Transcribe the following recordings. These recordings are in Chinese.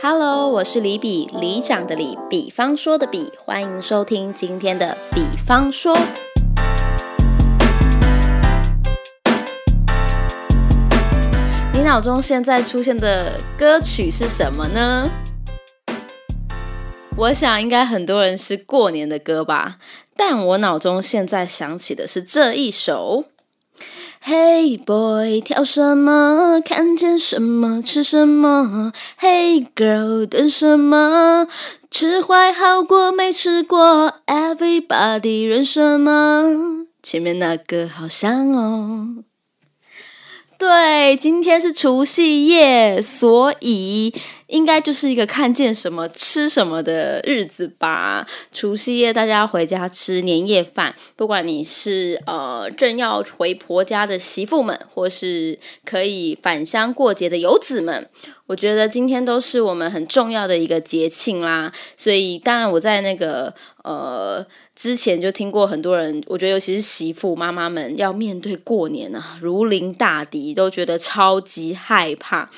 Hello，我是李比，李长的李，比方说的比，欢迎收听今天的比方说。你脑中现在出现的歌曲是什么呢？我想应该很多人是过年的歌吧，但我脑中现在想起的是这一首。Hey boy，挑什么？看见什么吃什么？Hey girl，等什么？吃坏好过没吃过？Everybody，认什么？前面那个好像哦。对，今天是除夕夜，所以应该就是一个看见什么吃什么的日子吧。除夕夜大家回家吃年夜饭，不管你是呃正要回婆家的媳妇们，或是可以返乡过节的游子们。我觉得今天都是我们很重要的一个节庆啦，所以当然我在那个呃之前就听过很多人，我觉得尤其是媳妇妈妈们要面对过年啊，如临大敌，都觉得超级害怕。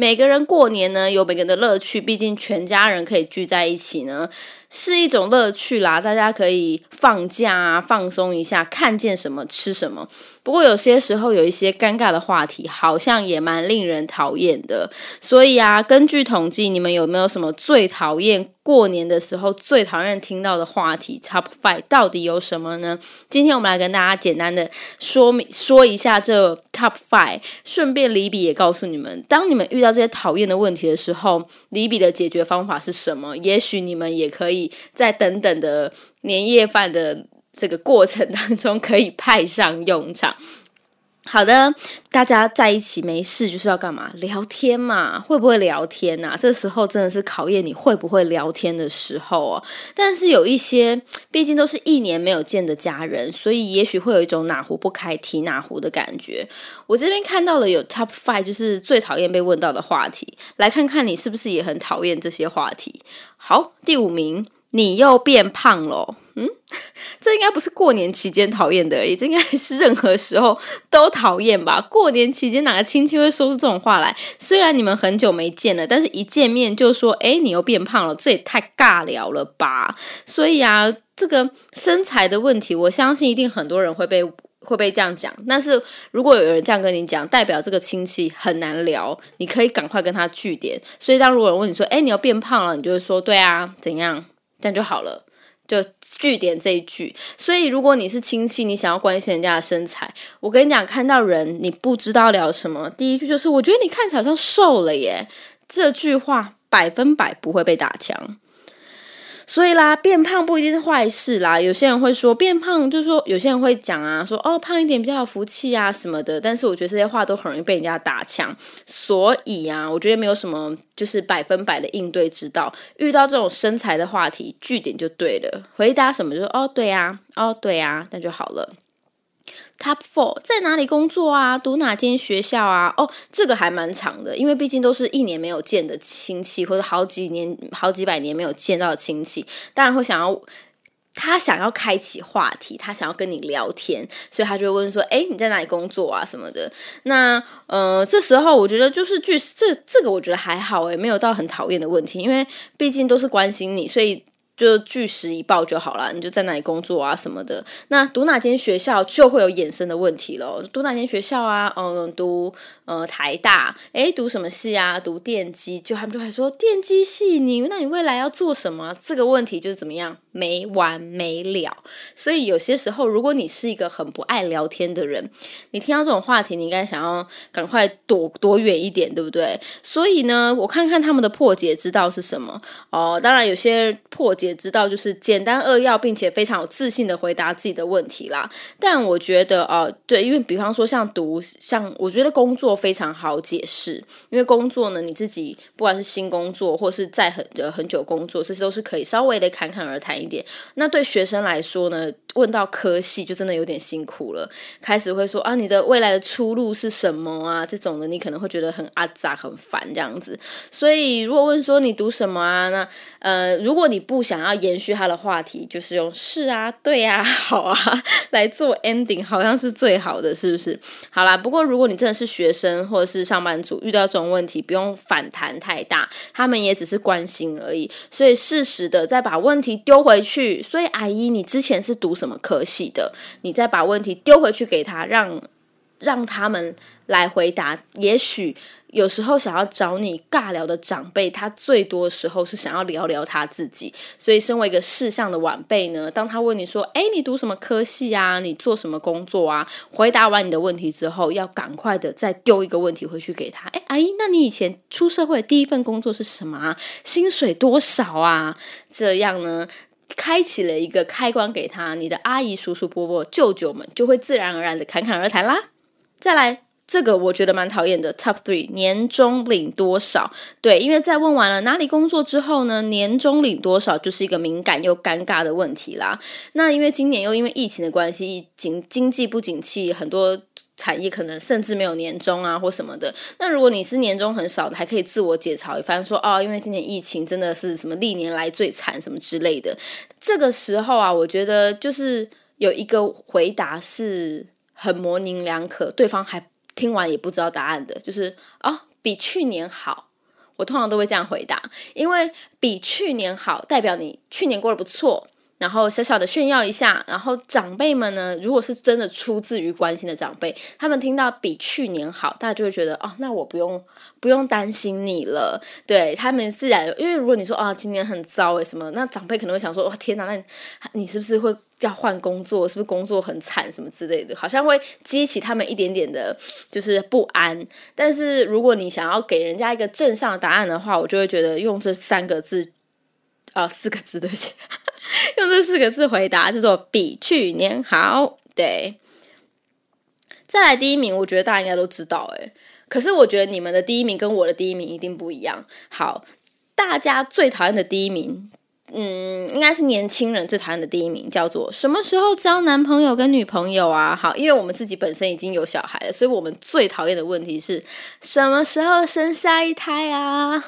每个人过年呢有每个人的乐趣，毕竟全家人可以聚在一起呢，是一种乐趣啦。大家可以放假啊，放松一下，看见什么吃什么。不过有些时候有一些尴尬的话题，好像也蛮令人讨厌的。所以啊，根据统计，你们有没有什么最讨厌过年的时候最讨厌听到的话题？Top Five 到底有什么呢？今天我们来跟大家简单的说明说一下这 Top Five，顺便李比也告诉你们，当你们遇到这些讨厌的问题的时候，李比的解决方法是什么？也许你们也可以在等等的年夜饭的。这个过程当中可以派上用场。好的，大家在一起没事就是要干嘛？聊天嘛，会不会聊天呐？这时候真的是考验你会不会聊天的时候哦。但是有一些，毕竟都是一年没有见的家人，所以也许会有一种哪壶不开提哪壶的感觉。我这边看到了有 top five，就是最讨厌被问到的话题，来看看你是不是也很讨厌这些话题。好，第五名。你又变胖了，嗯，这应该不是过年期间讨厌的而已，这应该是任何时候都讨厌吧？过年期间哪个亲戚会说出这种话来？虽然你们很久没见了，但是一见面就说：“哎，你又变胖了。”这也太尬聊了吧？所以啊，这个身材的问题，我相信一定很多人会被会被这样讲。但是如果有人这样跟你讲，代表这个亲戚很难聊，你可以赶快跟他据点。所以当如果人问你说：“哎，你又变胖了？”你就会说：“对啊，怎样？”这样就好了，就据点这一句。所以，如果你是亲戚，你想要关心人家的身材，我跟你讲，看到人你不知道聊什么，第一句就是“我觉得你看起来好像瘦了耶”，这句话百分百不会被打枪。所以啦，变胖不一定是坏事啦。有些人会说变胖，就是说有些人会讲啊，说哦胖一点比较有福气啊什么的。但是我觉得这些话都很容易被人家打枪。所以啊，我觉得没有什么就是百分百的应对之道。遇到这种身材的话题，据点就对了，回答什么就说哦对呀，哦对呀，那就好了。Top four 在哪里工作啊？读哪间学校啊？哦，这个还蛮长的，因为毕竟都是一年没有见的亲戚，或者好几年、好几百年没有见到的亲戚，当然会想要他想要开启话题，他想要跟你聊天，所以他就会问说：“哎，你在哪里工作啊？什么的？”那呃，这时候我觉得就是据这这个我觉得还好诶，没有到很讨厌的问题，因为毕竟都是关心你，所以。就据实以报就好了，你就在那里工作啊什么的。那读哪间学校就会有衍生的问题了。读哪间学校啊？嗯，读呃台大。诶，读什么系啊？读电机。就他们就会说电机系，你那你未来要做什么？这个问题就是怎么样？没完没了，所以有些时候，如果你是一个很不爱聊天的人，你听到这种话题，你应该想要赶快躲躲远一点，对不对？所以呢，我看看他们的破解之道是什么哦。当然，有些破解之道就是简单扼要，并且非常有自信的回答自己的问题啦。但我觉得哦，对，因为比方说像读，像我觉得工作非常好解释，因为工作呢，你自己不管是新工作或是在很呃很久工作，这些都是可以稍微的侃侃而谈。一点。那对学生来说呢，问到科系就真的有点辛苦了，开始会说啊，你的未来的出路是什么啊？这种的你可能会觉得很阿杂、很烦这样子。所以如果问说你读什么啊？那呃，如果你不想要延续他的话题，就是用是啊、对啊、好啊来做 ending，好像是最好的，是不是？好啦，不过如果你真的是学生或者是上班族，遇到这种问题，不用反弹太大，他们也只是关心而已。所以适时的再把问题丢回回去。所以阿姨，你之前是读什么科系的？你再把问题丢回去给他，让让他们来回答。也许有时候想要找你尬聊的长辈，他最多的时候是想要聊聊他自己。所以，身为一个世上的晚辈呢，当他问你说：“诶，你读什么科系啊？你做什么工作啊？”回答完你的问题之后，要赶快的再丢一个问题回去给他。诶，阿姨，那你以前出社会第一份工作是什么啊？薪水多少啊？这样呢？开启了一个开关给他，你的阿姨、叔叔、伯伯、舅舅们就会自然而然的侃侃而谈啦。再来，这个我觉得蛮讨厌的，Top Three，年终领多少？对，因为在问完了哪里工作之后呢，年终领多少就是一个敏感又尴尬的问题啦。那因为今年又因为疫情的关系，经经济不景气，很多。产业可能甚至没有年终啊，或什么的。那如果你是年终很少的，还可以自我解嘲一番，说哦，因为今年疫情真的是什么历年来最惨什么之类的。这个时候啊，我觉得就是有一个回答是很模棱两可，对方还听完也不知道答案的，就是哦，比去年好。我通常都会这样回答，因为比去年好，代表你去年过得不错。然后小小的炫耀一下，然后长辈们呢，如果是真的出自于关心的长辈，他们听到比去年好，大家就会觉得哦，那我不用不用担心你了。对他们自然，因为如果你说啊，今年很糟诶什么，那长辈可能会想说，哇，天哪，那你你是不是会要换工作？是不是工作很惨什么之类的？好像会激起他们一点点的，就是不安。但是如果你想要给人家一个正向的答案的话，我就会觉得用这三个字。啊，四个字对不起，用这四个字回答叫做比去年好。对，再来第一名，我觉得大家应该都知道诶，可是我觉得你们的第一名跟我的第一名一定不一样。好，大家最讨厌的第一名，嗯，应该是年轻人最讨厌的第一名，叫做什么时候交男朋友跟女朋友啊？好，因为我们自己本身已经有小孩了，所以我们最讨厌的问题是什么时候生下一胎啊？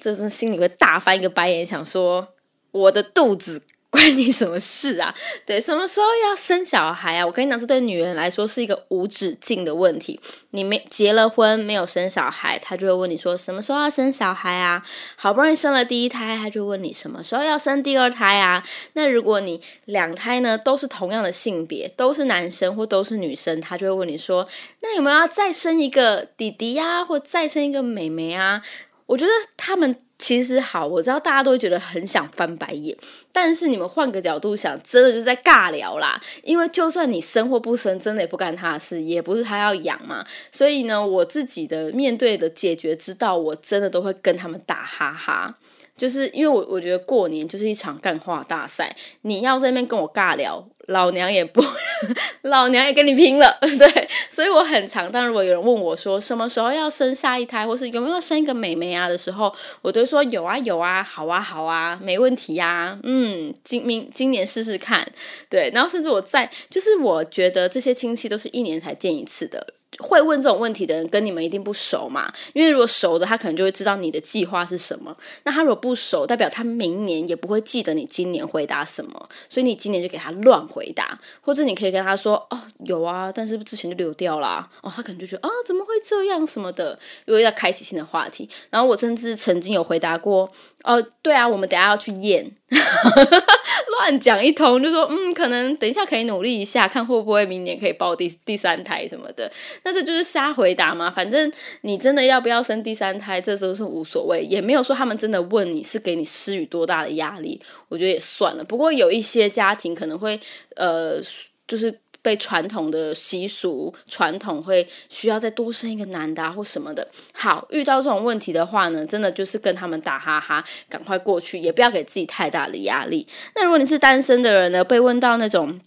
这真心里会大翻一个白眼，想说我的肚子关你什么事啊？对，什么时候要生小孩啊？我跟你讲，这对女人来说是一个无止境的问题。你没结了婚，没有生小孩，他就会问你说什么时候要生小孩啊？好不容易生了第一胎，他就问你什么时候要生第二胎啊？那如果你两胎呢都是同样的性别，都是男生或都是女生，他就会问你说，那有没有要再生一个弟弟呀，或再生一个妹妹啊？我觉得他们其实好，我知道大家都觉得很想翻白眼，但是你们换个角度想，真的就是在尬聊啦。因为就算你生或不生，真的也不干他的事，也不是他要养嘛。所以呢，我自己的面对的解决之道，我真的都会跟他们打哈哈。就是因为我我觉得过年就是一场干话大赛，你要在那边跟我尬聊，老娘也不，老娘也跟你拼了，对，所以我很常。但如果有人问我说什么时候要生下一胎，或是有没有生一个美眉啊的时候，我都说有啊有啊，好啊好啊，没问题呀，嗯，今明今年试试看，对，然后甚至我在，就是我觉得这些亲戚都是一年才见一次的。会问这种问题的人跟你们一定不熟嘛？因为如果熟的，他可能就会知道你的计划是什么。那他如果不熟，代表他明年也不会记得你今年回答什么，所以你今年就给他乱回答，或者你可以跟他说：“哦，有啊，但是之前就流掉啦。”哦，他可能就觉得啊，怎么会这样什么的，又要开启新的话题。然后我甚至曾经有回答过：“哦，对啊，我们等下要去验。” 乱讲一通，就说嗯，可能等一下可以努力一下，看会不会明年可以抱第第三胎什么的。那这就是瞎回答嘛？反正你真的要不要生第三胎，这都是无所谓，也没有说他们真的问你是给你施予多大的压力。我觉得也算了。不过有一些家庭可能会呃，就是。被传统的习俗传统会需要再多生一个男的啊，或什么的。好，遇到这种问题的话呢，真的就是跟他们打哈哈，赶快过去，也不要给自己太大的压力。那如果你是单身的人呢，被问到那种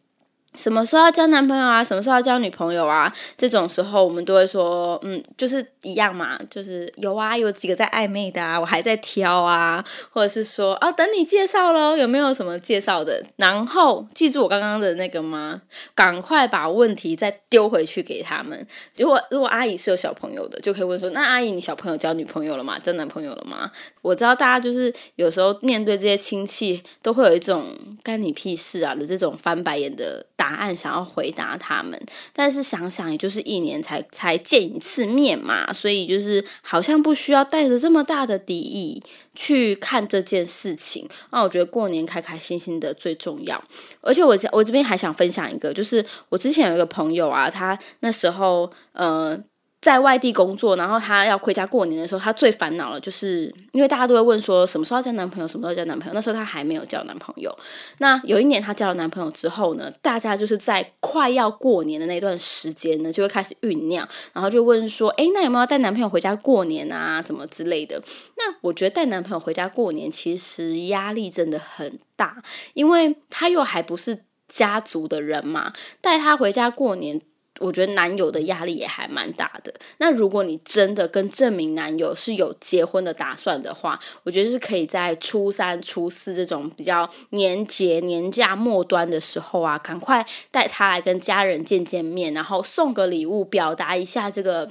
什么时候要交男朋友啊？什么时候要交女朋友啊？这种时候我们都会说，嗯，就是一样嘛，就是有啊，有几个在暧昧的啊，我还在挑啊，或者是说，哦，等你介绍喽，有没有什么介绍的？然后记住我刚刚的那个吗？赶快把问题再丢回去给他们。如果如果阿姨是有小朋友的，就可以问说，那阿姨你小朋友交女朋友了吗？交男朋友了吗？我知道大家就是有时候面对这些亲戚，都会有一种干你屁事啊的这种翻白眼的打答案，想要回答他们。但是想想，也就是一年才才见一次面嘛，所以就是好像不需要带着这么大的敌意去看这件事情。那我觉得过年开开心心的最重要。而且我我这边还想分享一个，就是我之前有一个朋友啊，他那时候嗯。在外地工作，然后她要回家过年的时候，她最烦恼了，就是因为大家都会问说什么时候交男朋友，什么时候交男朋友。那时候她还没有交男朋友。那有一年她交了男朋友之后呢，大家就是在快要过年的那段时间呢，就会开始酝酿，然后就问说，哎，那有没有带男朋友回家过年啊，怎么之类的？那我觉得带男朋友回家过年其实压力真的很大，因为他又还不是家族的人嘛，带他回家过年。我觉得男友的压力也还蛮大的。那如果你真的跟证明男友是有结婚的打算的话，我觉得是可以在初三、初四这种比较年节、年假末端的时候啊，赶快带他来跟家人见见面，然后送个礼物，表达一下这个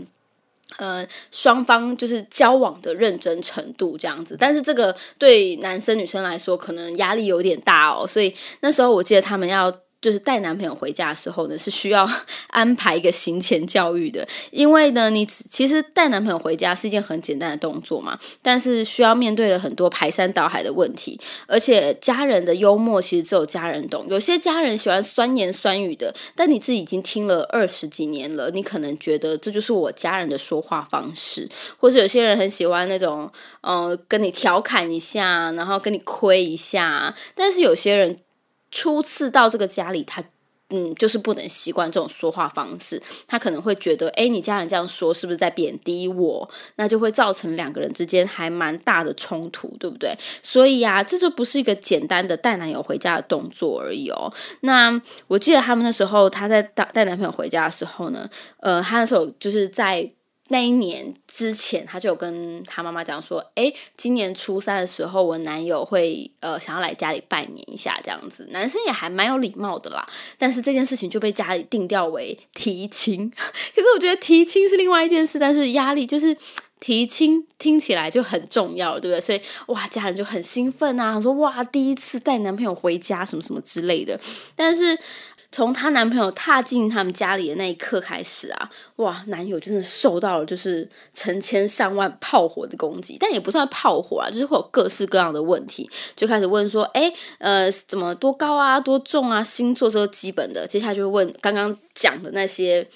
呃双方就是交往的认真程度这样子。但是这个对男生女生来说可能压力有点大哦，所以那时候我记得他们要。就是带男朋友回家的时候呢，是需要 安排一个行前教育的，因为呢，你其实带男朋友回家是一件很简单的动作嘛，但是需要面对了很多排山倒海的问题，而且家人的幽默其实只有家人懂，有些家人喜欢酸言酸语的，但你自己已经听了二十几年了，你可能觉得这就是我家人的说话方式，或者有些人很喜欢那种，呃，跟你调侃一下，然后跟你亏一下，但是有些人。初次到这个家里，他嗯，就是不能习惯这种说话方式。他可能会觉得，哎，你家人这样说，是不是在贬低我？那就会造成两个人之间还蛮大的冲突，对不对？所以呀，这就不是一个简单的带男友回家的动作而已哦。那我记得他们那时候，他在带带男朋友回家的时候呢，呃，他那时候就是在。那一年之前，他就有跟他妈妈讲说：“哎，今年初三的时候，我男友会呃想要来家里拜年一下，这样子。男生也还蛮有礼貌的啦。但是这件事情就被家里定调为提亲。可是我觉得提亲是另外一件事，但是压力就是提亲听起来就很重要，对不对？所以哇，家人就很兴奋啊，说哇，第一次带男朋友回家，什么什么之类的。但是。从她男朋友踏进他们家里的那一刻开始啊，哇，男友真的受到了就是成千上万炮火的攻击，但也不算炮火啊，就是会有各式各样的问题，就开始问说，哎，呃，怎么多高啊，多重啊，星座这个基本的，接下来就会问刚刚讲的那些。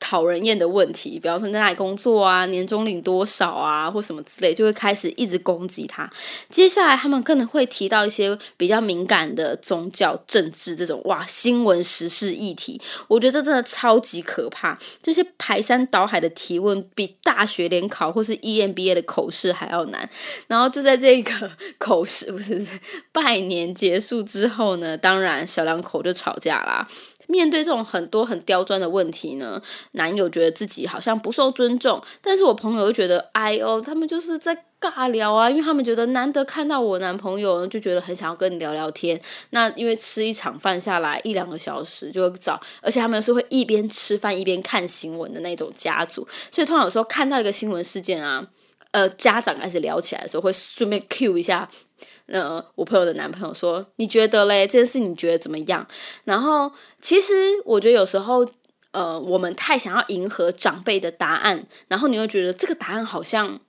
讨人厌的问题，比方说你在哪里工作啊，年终领多少啊，或什么之类，就会开始一直攻击他。接下来他们可能会提到一些比较敏感的宗教、政治这种哇新闻时事议题。我觉得这真的超级可怕。这些排山倒海的提问，比大学联考或是 EMBA 的口试还要难。然后就在这个口试不是不是拜年结束之后呢，当然小两口就吵架啦。面对这种很多很刁钻的问题呢，男友觉得自己好像不受尊重，但是我朋友又觉得，哎呦，他们就是在尬聊啊，因为他们觉得难得看到我男朋友，就觉得很想要跟你聊聊天。那因为吃一场饭下来一两个小时就会找，而且他们是会一边吃饭一边看新闻的那种家族，所以通常有时候看到一个新闻事件啊，呃，家长开始聊起来的时候，会顺便 Q 一下。呃，我朋友的男朋友说：“你觉得嘞？这件事你觉得怎么样？”然后，其实我觉得有时候，呃，我们太想要迎合长辈的答案，然后你又觉得这个答案好像。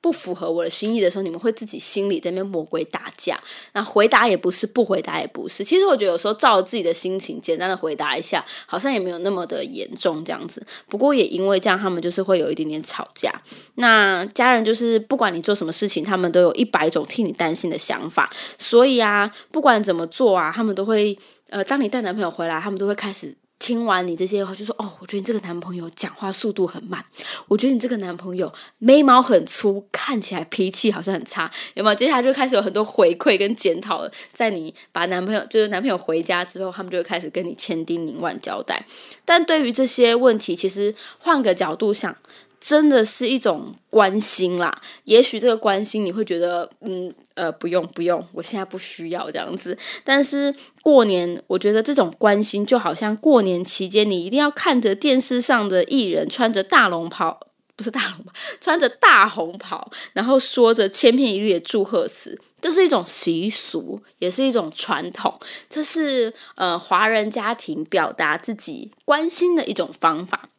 不符合我的心意的时候，你们会自己心里在那边魔鬼打架。那回答也不是，不回答也不是。其实我觉得有时候照自己的心情，简单的回答一下，好像也没有那么的严重这样子。不过也因为这样，他们就是会有一点点吵架。那家人就是不管你做什么事情，他们都有一百种替你担心的想法。所以啊，不管怎么做啊，他们都会呃，当你带男朋友回来，他们都会开始。听完你这些话，就说哦，我觉得你这个男朋友讲话速度很慢，我觉得你这个男朋友眉毛很粗，看起来脾气好像很差，有没有？接下来就开始有很多回馈跟检讨了。在你把男朋友就是男朋友回家之后，他们就会开始跟你千叮咛万交代。但对于这些问题，其实换个角度想。真的是一种关心啦，也许这个关心你会觉得，嗯，呃，不用不用，我现在不需要这样子。但是过年，我觉得这种关心就好像过年期间你一定要看着电视上的艺人穿着大龙袍，不是大龙袍，穿着大红袍，然后说着千篇一律的祝贺词，这是一种习俗，也是一种传统，这是呃华人家庭表达自己关心的一种方法。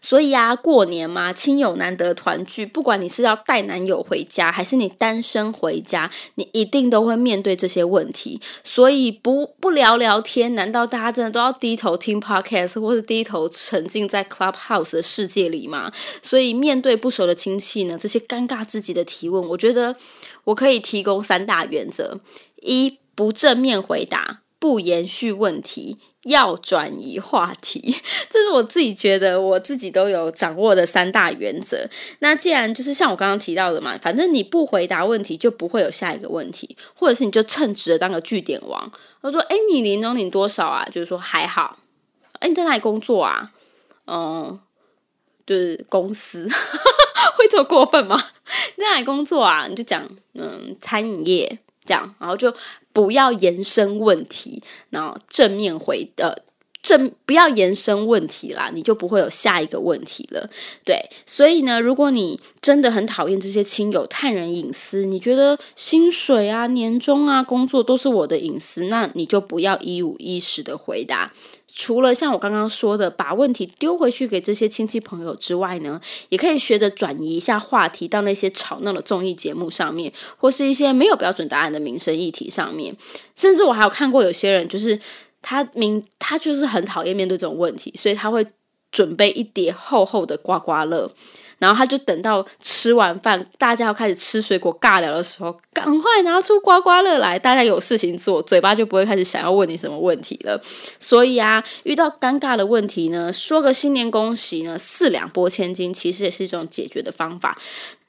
所以啊，过年嘛，亲友难得团聚，不管你是要带男友回家，还是你单身回家，你一定都会面对这些问题。所以不不聊聊天，难道大家真的都要低头听 podcast，或是低头沉浸在 clubhouse 的世界里吗？所以面对不熟的亲戚呢，这些尴尬至极的提问，我觉得我可以提供三大原则：一不正面回答，不延续问题。要转移话题，这是我自己觉得我自己都有掌握的三大原则。那既然就是像我刚刚提到的嘛，反正你不回答问题，就不会有下一个问题，或者是你就称职的当个据点王。我说：“哎，你年终领多少啊？”就是说还好。哎，你在哪里工作啊？嗯，就是公司 会这么过分吗？你在哪里工作啊？你就讲嗯，餐饮业这样，然后就。不要延伸问题，然后正面回呃正不要延伸问题啦，你就不会有下一个问题了。对，所以呢，如果你真的很讨厌这些亲友探人隐私，你觉得薪水啊、年终啊、工作都是我的隐私，那你就不要一五一十的回答。除了像我刚刚说的，把问题丢回去给这些亲戚朋友之外呢，也可以学着转移一下话题到那些吵闹的综艺节目上面，或是一些没有标准答案的民生议题上面。甚至我还有看过有些人，就是他明他就是很讨厌面对这种问题，所以他会准备一叠厚厚的刮刮乐。然后他就等到吃完饭，大家要开始吃水果尬聊的时候，赶快拿出刮刮乐来，大家有事情做，嘴巴就不会开始想要问你什么问题了。所以啊，遇到尴尬的问题呢，说个新年恭喜呢，四两拨千斤，其实也是一种解决的方法。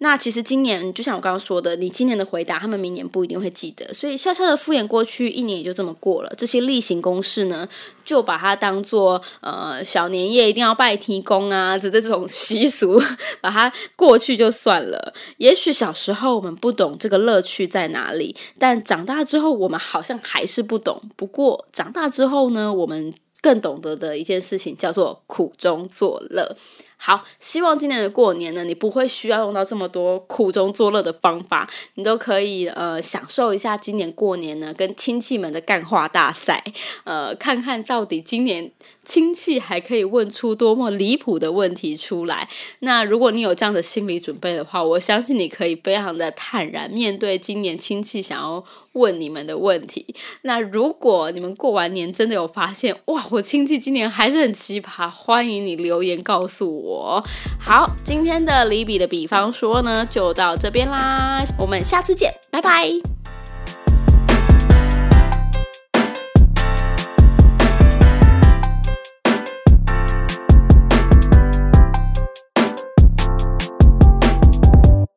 那其实今年就像我刚刚说的，你今年的回答，他们明年不一定会记得，所以悄悄的敷衍过去，一年也就这么过了。这些例行公事呢，就把它当做呃小年夜一定要拜天公啊，这这种习俗，把它过去就算了。也许小时候我们不懂这个乐趣在哪里，但长大之后我们好像还是不懂。不过长大之后呢，我们更懂得的一件事情叫做苦中作乐。好，希望今年的过年呢，你不会需要用到这么多苦中作乐的方法，你都可以呃享受一下今年过年呢跟亲戚们的干话大赛，呃，看看到底今年亲戚还可以问出多么离谱的问题出来。那如果你有这样的心理准备的话，我相信你可以非常的坦然面对今年亲戚想要问你们的问题。那如果你们过完年真的有发现，哇，我亲戚今年还是很奇葩，欢迎你留言告诉我。我好，今天的李比的比方说呢，就到这边啦，我们下次见，拜拜。